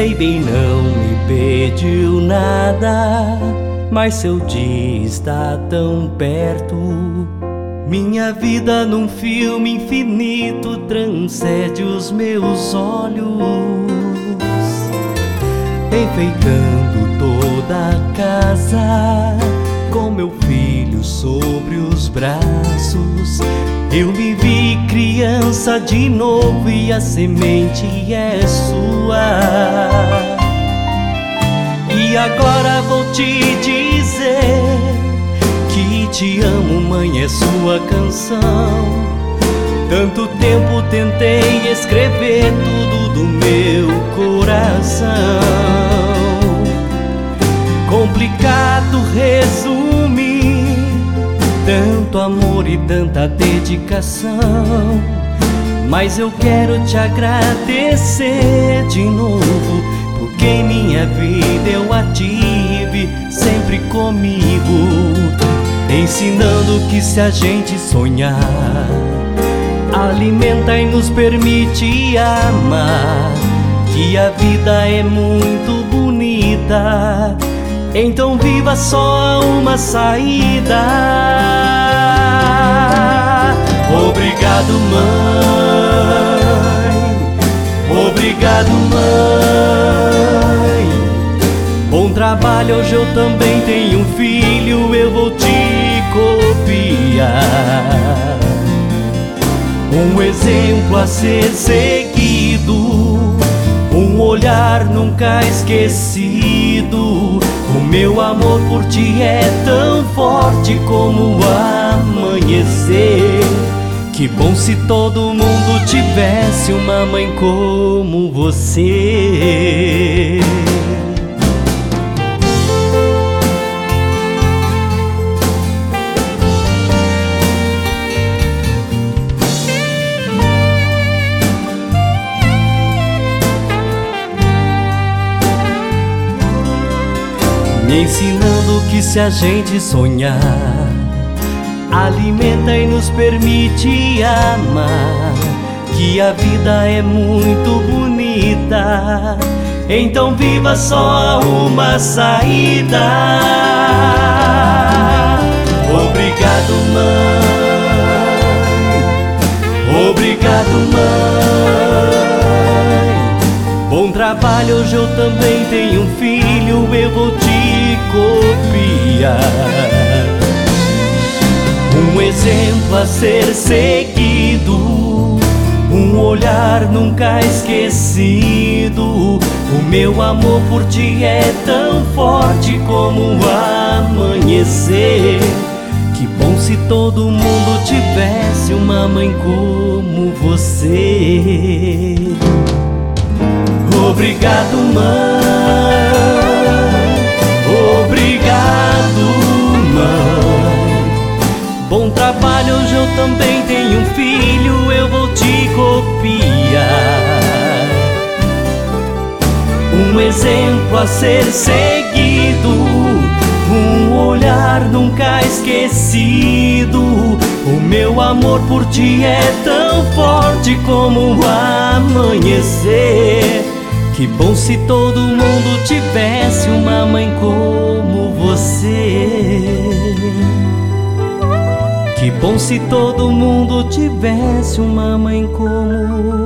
sei bem, não me pediu nada, mas seu dia está tão perto. Minha vida num filme infinito transcende os meus olhos, enfeitando toda a casa com meu filho sobre os braços. Eu me criança de novo e a semente é sua. E agora vou te dizer que te amo, mãe, é sua canção. Tanto tempo tentei escrever tudo do meu coração. Complicado resumir tanto amor e tanta dedicação. Mas eu quero te agradecer de novo, porque em minha vida eu a tive sempre comigo, ensinando que se a gente sonhar, alimenta e nos permite amar, que a vida é muito bonita então viva só uma saída. Obrigado, mãe. Hoje eu também tenho um filho, eu vou te copiar. Um exemplo a ser seguido, um olhar nunca esquecido o meu amor por ti é tão forte como o amanhecer. Que bom se todo mundo tivesse uma mãe como você. Me ensinando que se a gente sonhar, alimenta e nos permite amar, que a vida é muito bonita. Então viva só uma saída. Obrigado, mãe. Obrigado, mãe. Bom trabalho, hoje eu também tenho um filho, eu vou te copiar. Um exemplo a ser seguido, um olhar nunca esquecido. O meu amor por ti é tão forte como o amanhecer. Que bom se todo mundo tivesse uma mãe como você. Obrigado, mãe. Bom trabalho, hoje eu também tenho um filho, eu vou te copiar. Um exemplo a ser seguido, um olhar nunca esquecido. O meu amor por ti é tão forte como o amanhecer. Que bom se todo mundo tivesse uma mãe como bom se todo mundo tivesse uma mãe como